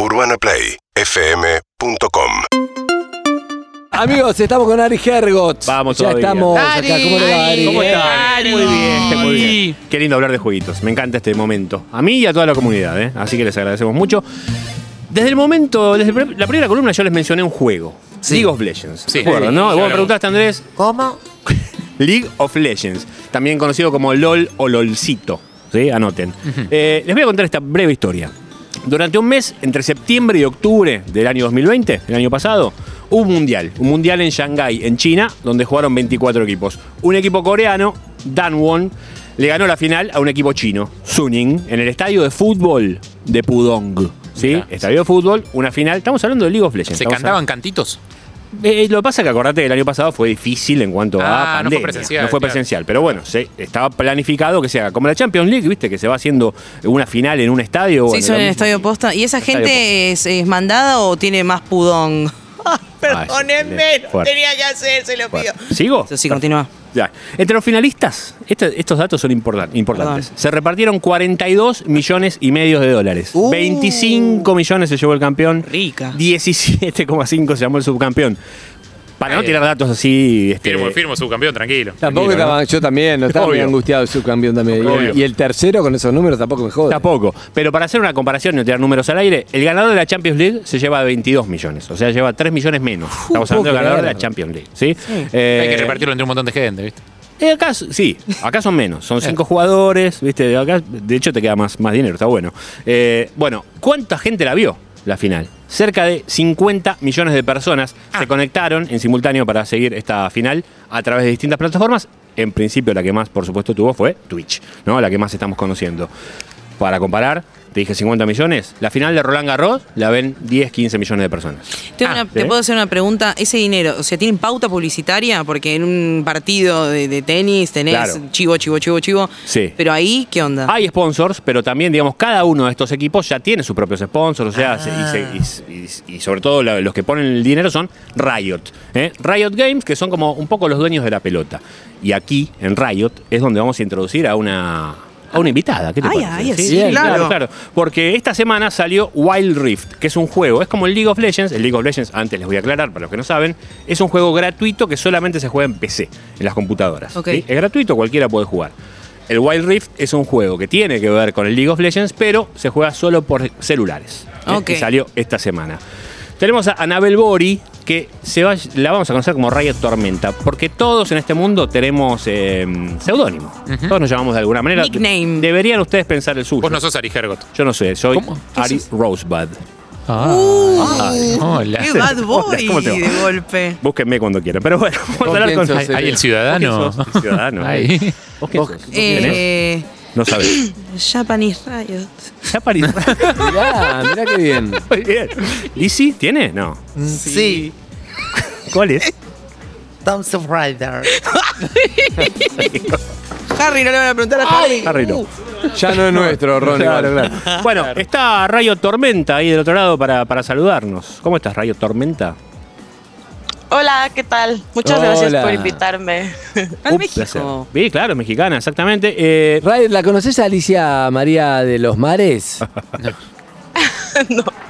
UrbanaPlayFM.com Amigos, estamos con Ari Hergot. Vamos Ya todavía. estamos acá. ¿Cómo le va, Ari? ¿Cómo está? Ari. Muy bien, muy bien. Qué lindo hablar de jueguitos. Me encanta este momento. A mí y a toda la comunidad, ¿eh? Así que les agradecemos mucho. Desde el momento, desde la primera columna yo les mencioné un juego. League of Legends. Sí. ¿Se acuerdan, no? Vos me preguntaste, Andrés. ¿Cómo? League of Legends. También conocido como LOL o LOLcito. ¿Sí? Anoten. Eh, les voy a contar esta breve historia. Durante un mes, entre septiembre y octubre del año 2020, el año pasado, hubo un mundial. Un mundial en Shanghái, en China, donde jugaron 24 equipos. Un equipo coreano, Danwon, le ganó la final a un equipo chino, Suning, en el estadio de fútbol de Pudong. ¿Sí? Estadio de fútbol, una final. Estamos hablando de League of Legends. ¿Se cantaban cantitos? Eh, lo que pasa es que acordate que el año pasado fue difícil en cuanto Ah, a no fue pandemia. presencial, No fue claro. presencial, pero bueno, se, estaba planificado que se haga como la Champions League, viste, que se va haciendo una final en un estadio. Bueno, hizo en el estadio posta. ¿Y esa gente es, es mandada o tiene más pudón? Perdónenme, Fuerte. que hacer, se lo pido. ¿Sigo? Sí, continúa. Ya. Entre los finalistas, este- estos datos son importan- importantes. Perdón. Se repartieron 42 millones y medio de dólares. Uh. 25 millones se llevó el campeón. Rica. 17,5 se llamó el subcampeón. Para no Eh, tirar datos así. este, Firmo, firmo, subcampeón, tranquilo. Tampoco Tranquilo, estaba, yo también, no estaba muy Obvio. angustiado el subcampeón también. Y el, Obvio. y el tercero con esos números tampoco me jode. Tampoco. Pero para hacer una comparación y no tirar números al aire, el ganador de la Champions League se lleva 22 millones. O sea, lleva 3 millones menos. Estamos hablando del ganador de creer. la Champions League. ¿sí? Eh, Hay que repartirlo entre un montón de gente, ¿viste? eh, acá, sí, acá son menos. Son 5 jugadores. ¿viste? Acá, de hecho, te queda más, más dinero. Está bueno. Eh, bueno, ¿cuánta gente la vio la final? Cerca de 50 millones de personas se conectaron en simultáneo para seguir esta final a través de distintas plataformas. En principio, la que más, por supuesto, tuvo fue Twitch, ¿no? La que más estamos conociendo. Para comparar, te dije 50 millones. La final de Roland Garros la ven 10, 15 millones de personas. Ah, una- ¿Te puedo hacer una pregunta? ¿Ese dinero, o sea, tienen pauta publicitaria? Porque en un partido de, de tenis tenés Claro. chivo, chivo, chivo, chivo. Sí. Pero ahí, ¿qué onda? Hay sponsors, pero también, digamos, cada uno de estos equipos ya tiene sus propios sponsors, o sea, se- y, se- y- y- y sobre todo los que ponen el dinero son Riot. ¿eh? Riot Games, que son como un poco los dueños de la pelota. Y aquí, en Riot, es donde vamos a introducir a una... A una invitada, ¿qué te Ay, parece? ay, sí, claro. claro. claro. Porque esta semana salió Wild Rift, que es un juego, es como el League of Legends. El League of Legends, antes les voy a aclarar para los que no saben, es un juego gratuito que solamente se juega en PC, en las computadoras. Es gratuito, cualquiera puede jugar. El Wild Rift es un juego que tiene que ver con el League of Legends, pero se juega solo por celulares. ¿eh? Ok. Y salió esta semana. Tenemos a Anabel Bori, que se va, la vamos a conocer como Riot Tormenta, porque todos en este mundo tenemos eh, seudónimo. Todos nos llamamos de alguna manera. Nickname. Deberían ustedes pensar el suyo. Vos no sos Ari Hergot. Yo no sé, soy ¿Cómo? ¿Qué Ari sos? Rosebud. Ah, hola. ¡Qué bad boy! ¿Cómo te va? De golpe. Búsquenme cuando quieran. Pero bueno, vamos a ¿Con hablar con. sos, Ahí el ciudadano. ¿Vos? El ciudadano. Ahí. ¿Vos quién Vos- sos? ¿Tenés? Eh, No sabes. Japanese Riot. Mirá, mirá qué bien. Muy bien. ¿Lizzy tiene? No. Sí, ¿Cuál es? Of Rider. Harry, no le van a preguntar a Harry. Harry no. Ya no es nuestro, Ron. Claro, igual. claro. Bueno, está Rayo Tormenta ahí del otro lado para, para saludarnos. ¿Cómo estás, Rayo Tormenta? Hola, ¿qué tal? Muchas gracias por invitarme. Al México. placer. Sí, claro, mexicana, exactamente. Eh, Ray, ¿la conoces a Alicia María de los Mares? no.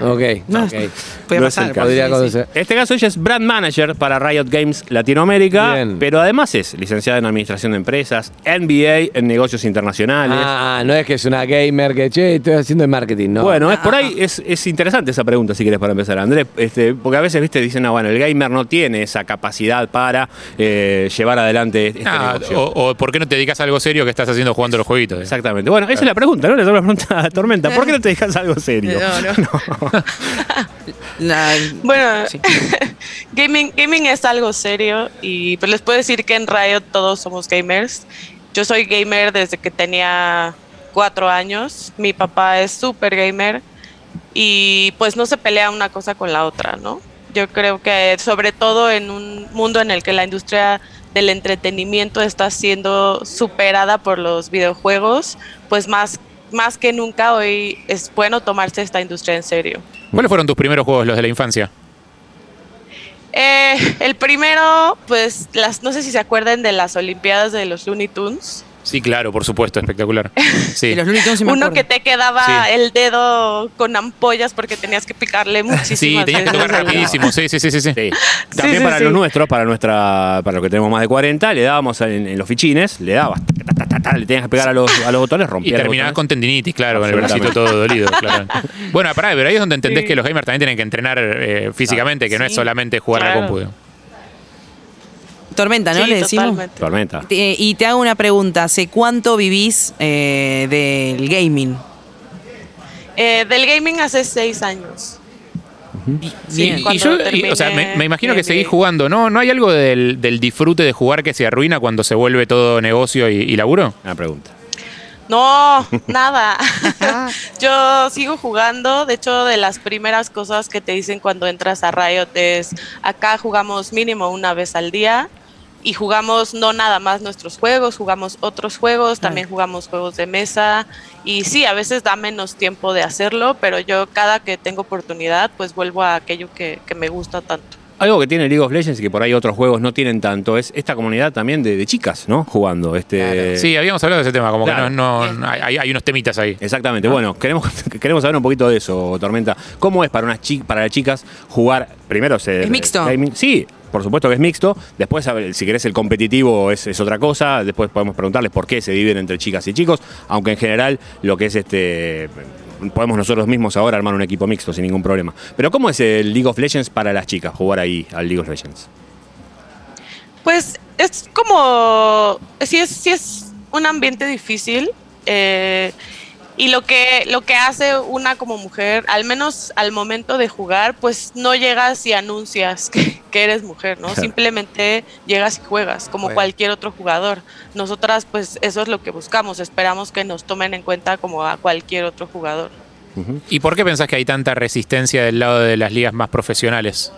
Ok, No, ok. Puede No es pasar. el caso. Podría sí, sí. conocer. En este caso ella es brand manager para Riot Games Latinoamérica, Bien. pero además es licenciada en Administración de Empresas, MBA en Negocios Internacionales. Ah, no es que es una gamer que, che, estoy haciendo el marketing, ¿no? Bueno, es por ahí, es, es interesante esa pregunta, si quieres, para empezar, Andrés, este, porque a veces, viste, dicen, no, bueno, el gamer no tiene esa capacidad para eh, llevar adelante este Ah, negocio. o, o ¿por qué no te dedicas a algo serio que estás haciendo jugando los jueguitos? Exactamente. Bueno, esa es la pregunta, ¿no? Le doy la pregunta a Tormenta. ¿Por qué no te dejas algo serio? No, no. La- Bueno, Sí. gaming, gaming es algo serio y pues les puedo decir que en Riot todos somos gamers. Yo soy gamer desde que tenía cuatro años. Mi papá es súper gamer y pues no se pelea una cosa con la otra, ¿no? Yo creo que sobre todo en un mundo en el que la industria del entretenimiento está siendo superada por los videojuegos, pues más, más que nunca hoy es bueno tomarse esta industria en serio. ¿Cuáles fueron tus primeros juegos, los de la infancia? Eh, el primero, pues, las, no sé si se acuerdan de las Olimpiadas de los Looney Tunes. Sí, claro, por supuesto, espectacular. Sí. Los Looney Tunes sí me Uno acuerdo. que te quedaba Sí. el dedo con ampollas porque tenías que picarle muchísimas Sí, tenías que tocar rapidísimo. Sí, sí, sí, sí. sí. Sí. También sí, para sí. los nuestros, para nuestra, para los que tenemos más de 40, le dábamos en, en los fichines, le dabas, ta, le tenías que pegar a los, a los botones, Y rompías los terminabas con tendinitis, claro, con el bracito todo dolido. Claro. Bueno, pará, pero ahí es donde entendés Sí. que los gamers también tienen que entrenar eh, físicamente, que no es solamente jugar a la claro. compu. Tormenta, ¿no? Sí, Le decimos. totalmente. Tormenta. Eh, y te hago una pregunta. ¿Hace cuánto vivís eh, del gaming? Eh, del gaming hace seis años. Sí, y yo, y, o sea, me, imagino que seguís jugando. ¿No, ¿No hay algo del, del disfrute de jugar que se arruina cuando se vuelve todo negocio y, y laburo? Una pregunta. No, nada. Yo sigo jugando. De hecho, de las primeras cosas que te dicen cuando entras a Riot es acá jugamos mínimo una vez al día y jugamos no nada más nuestros juegos, jugamos otros juegos, también jugamos juegos de mesa y sí, a veces da menos tiempo de hacerlo, pero yo cada que tengo oportunidad pues vuelvo a aquello que, que me gusta tanto. Algo que tiene League of Legends y que por ahí otros juegos no tienen tanto es esta comunidad también de, de chicas, ¿no? Jugando. Este, Sí, habíamos hablado de ese tema, como Claro. que no, no- hay, hay unos temitas ahí. Exactamente. Bueno, queremos, queremos saber un poquito de eso, Tormenta. ¿Cómo es para unas chi- para las chicas jugar? Primero se. ¿Es mixto? gaming- Sí, por supuesto que es mixto. Después, si querés el competitivo es, es otra cosa. Después podemos preguntarles por qué se dividen entre chicas y chicos. Aunque en general lo que es este. Podemos nosotros mismos ahora armar un equipo mixto sin ningún problema. Pero ¿cómo es el League of Legends para las chicas? Jugar ahí al League of Legends. Pues es como, sí es, sí es un ambiente difícil eh, y lo que, lo que hace una como mujer, al menos al momento de jugar, pues no llegas y anuncias que, que eres mujer, ¿no? Claro. Simplemente llegas y juegas como Bueno. cualquier otro jugador. Nosotras pues eso es lo que buscamos, esperamos que nos tomen en cuenta como a cualquier otro jugador. ¿Y por qué pensás que hay tanta resistencia del lado de las ligas más profesionales?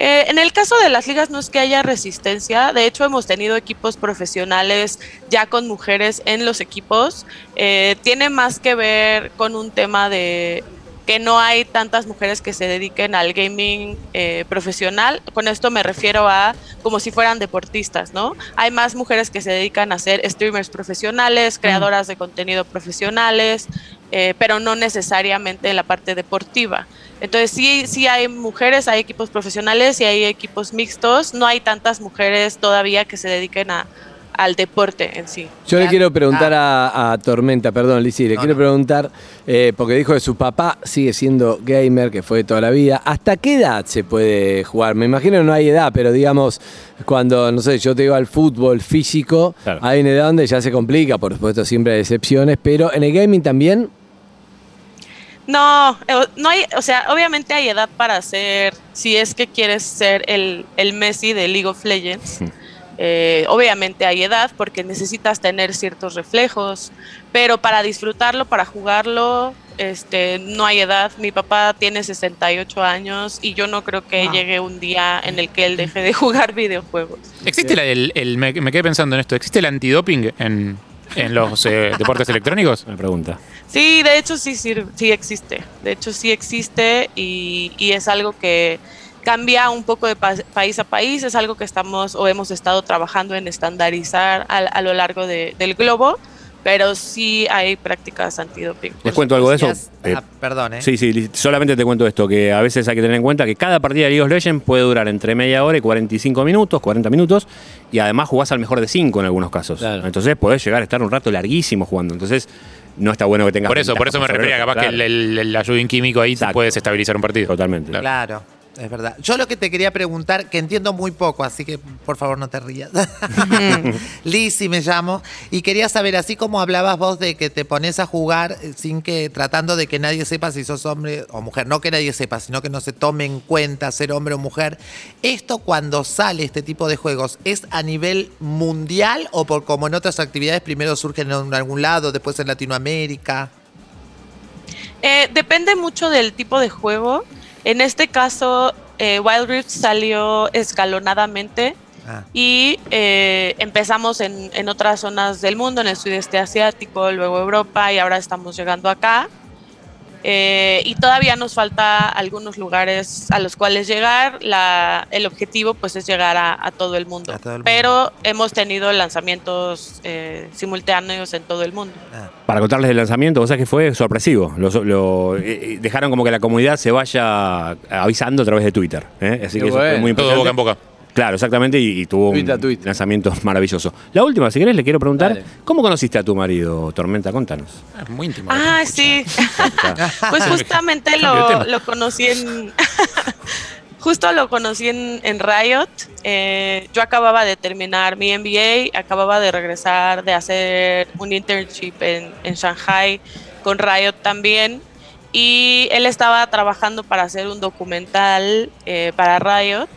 Eh, en el caso de las ligas no es que haya resistencia, de hecho hemos tenido equipos profesionales ya con mujeres en los equipos. Eh, tiene más que ver con un tema de que no hay tantas mujeres que se dediquen al gaming eh, profesional. Con esto me refiero a como si fueran deportistas, ¿no? Hay más mujeres que se dedican a ser streamers profesionales, creadoras de contenido profesionales, eh, pero no necesariamente en la parte deportiva. Entonces sí, sí hay mujeres, hay equipos profesionales y hay equipos mixtos. No hay tantas mujeres todavía que se dediquen a, al deporte en sí. Yo le Claro. quiero preguntar a, a Tormenta, perdón, Lizzy, le No, quiero no. preguntar, eh, porque dijo que su papá sigue siendo gamer, que fue toda la vida. ¿Hasta qué edad se puede jugar? Me imagino que no hay edad, pero digamos, cuando, no sé, yo te digo al fútbol físico, Claro. hay una edad donde ya se complica, por supuesto, siempre hay excepciones, pero en el gaming también. No, eh, no hay, o sea, obviamente hay edad para ser, si es que quieres ser el, el Messi de League of Legends. eh, obviamente hay edad porque necesitas tener ciertos reflejos, pero para disfrutarlo, para jugarlo, este, no hay edad. Mi papá tiene 68 años y yo no creo que Wow. llegue un día en el que él deje de jugar videojuegos. ¿Existe la- el, el- me, me quedé pensando en esto, ¿existe el antidoping en, en los eh, deportes electrónicos? Una pregunta. Sí, de hecho sí, sirve- sí existe. De hecho sí existe y, y es algo que cambia un poco de pa- país a país. Es algo que estamos o hemos estado trabajando en estandarizar a, a lo largo de- del globo, pero sí hay prácticas antidoping. Les cuento algo de eso. Eh, ah, perdón, ¿eh? Sí, sí, solamente te cuento esto, que a veces hay que tener en cuenta que cada partida de League of Legends puede durar entre media hora y 45 minutos, 40 minutos, y además jugás al mejor de 5 en algunos casos. Claro. Entonces podés llegar a estar un rato larguísimo jugando. Entonces no está bueno que tengas... Por eso, por eso me refería, capaz que el, el, el ayudín químico ahí te puede desestabilizar un partido. Totalmente. Claro. Claro, es verdad. Yo lo que te quería preguntar, que entiendo muy poco, así que por favor no te rías. Lizzy me llamo. Y quería saber, así como hablabas vos de que te pones a jugar eh, sin que, tratando de que nadie sepa si sos hombre o mujer, no que nadie sepa, sino que no se tome en cuenta ser hombre o mujer. ¿Esto cuando sale este tipo de juegos es a nivel mundial o por como en otras actividades primero surgen en algún lado, después en Latinoamérica? Eh, depende mucho del tipo de juego. En este caso, eh, Wild Rift salió escalonadamente. Ah. y eh, empezamos en, en otras zonas del mundo, en el sudeste asiático, luego Europa y ahora estamos llegando acá. Eh, y todavía nos falta algunos lugares a los cuales llegar. La, el objetivo pues es llegar a, a todo el mundo. A todo el mundo. Pero hemos tenido lanzamientos eh, simultáneos en todo el mundo. Para contarles el lanzamiento, o sea que fue sorpresivo. Lo, lo- eh, eh, dejaron como que la comunidad se vaya avisando a través de Twitter. ¿eh? Así Qué que eso fue muy Todo importante. boca en boca. Claro, exactamente, y, y tuvo Tweet a un lanzamiento maravilloso. La última, si querés, le quiero preguntar, Dale. ¿cómo conociste a tu marido, Tormenta? Contanos. Es muy íntimo. Ah, sí. pues justamente Cambio de lo, tema. lo conocí en. Justo lo conocí en, en Riot. Eh, yo acababa de terminar mi MBA, acababa de regresar de hacer un internship en, en Shanghai con Riot también. Y él estaba trabajando para hacer un documental eh, para Riot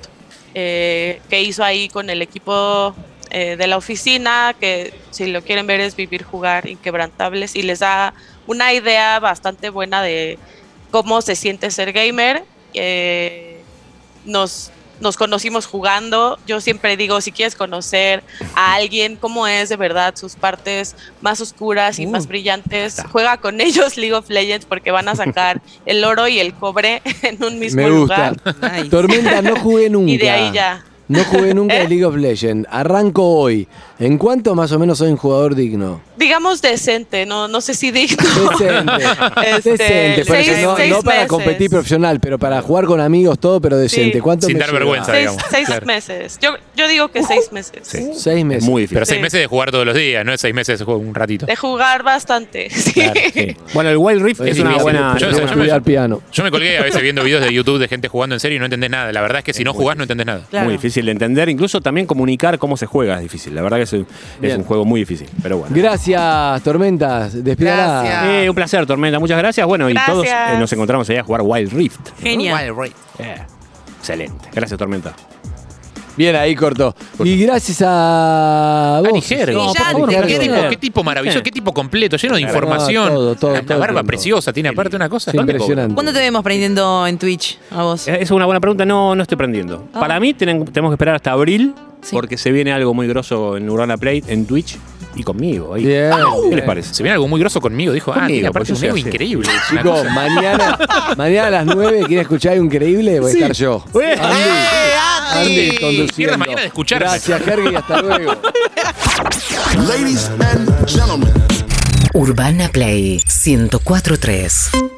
eh, que hizo ahí con el equipo eh, de la oficina, que si lo quieren ver es Vivir, Jugar, Inquebrantables, y les da una idea bastante buena de cómo se siente ser gamer. Eh, nos, nos conocimos jugando. Yo siempre digo, si quieres conocer a alguien, cómo es de verdad, sus partes más oscuras y más brillantes, juega con ellos League of Legends porque van a sacar el oro y el cobre en un mismo Me gusta. lugar. Nice. Tormenta, no jugué nunca. Y de ahí ya. No jugué nunca ¿Eh? en League of Legends. Arranco hoy. ¿En cuánto más o menos soy un jugador digno? digamos decente, no, no sé si digno. Decente. Este, decente. por seis- eso no, seis no para meses. competir profesional, pero para jugar con amigos, todo, pero decente. Sí. ¿Cuánto Sin me dar lleva? vergüenza. Seis, digamos. seis Claro. meses. Yo, yo digo que seis meses. Seis meses. Es muy difícil. Pero seis Sí. meses de jugar todos los días, no es seis meses de jugar un ratito. De jugar bastante. Sí. Claro, sí. Bueno, el Wild Rift es una buena. Yo- Yo yo- estudiar piano. Yo me colgué a veces viendo videos de YouTube de gente jugando en serio y no entendés nada. La verdad es que si no jugás no entendés nada. Claro. Muy difícil de entender, incluso también comunicar cómo se juega es difícil. La verdad que es, es Bien. un juego muy difícil, pero bueno. Gracias, Tormentas. Despídala. Eh, un placer, Tormenta. Muchas gracias. Bueno, y todos eh, nos encontramos allá a jugar Wild Rift. Genial. Wild Rift. Eh, excelente. Gracias, Tormenta. Bien ahí, corto. Y gracias a vos. Ani Gergo. Y ya, por ¿Qué tipo, qué tipo maravilloso, qué tipo completo, lleno de Claro. información. No, todo, todo, una todo el barba tiempo. preciosa, tiene aparte una cosa. Sí, ¿Dónde impresionante. ¿Cuándo te vemos prendiendo en Twitch a vos? Eh, Es una buena pregunta. No, no estoy prendiendo. Ah. Para mí tienen- tenemos que esperar hasta abril Sí. porque se viene algo muy grosso en Urbana Play, en Twitch y conmigo. ahí. Bien. ¿Qué les parece? Se viene algo muy grosso conmigo, dijo, ah, Conmigo, tiene aparte un yo ego increíble. Una Chicos, cosa- mañana, mañana a las 9, ¿quieren escuchar algo increíble? Voy a estar yo. Andy conduciendo. Mañana de escucharme. Gracias, Jerry, hasta luego. Ladies and gentlemen. Urbana Play 1043.